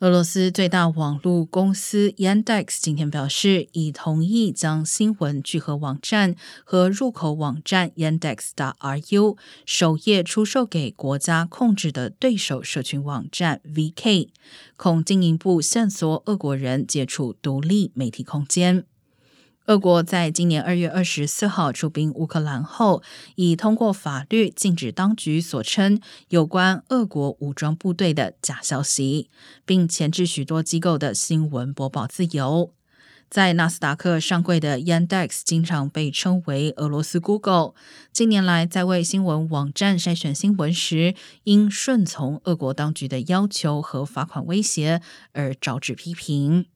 俄罗斯最大网络公司 Yandex 今天表示，已同意将新闻聚合网站和入口网站 Yandex.ru 首页出售给国家控制的对手社群网站 VK，恐经营部线索俄国人接触独立媒体空间。俄国在今年二月二十四号出兵乌克兰后，已通过法律禁止当局所称有关俄国武装部队的假消息，并钳制许多机构的新闻播报自由。在纳斯达克上柜的 Yandex 经常被称为俄罗斯 Google。近年来，在为新闻网站筛选新闻时，因顺从俄国当局的要求和罚款威胁而招致批评。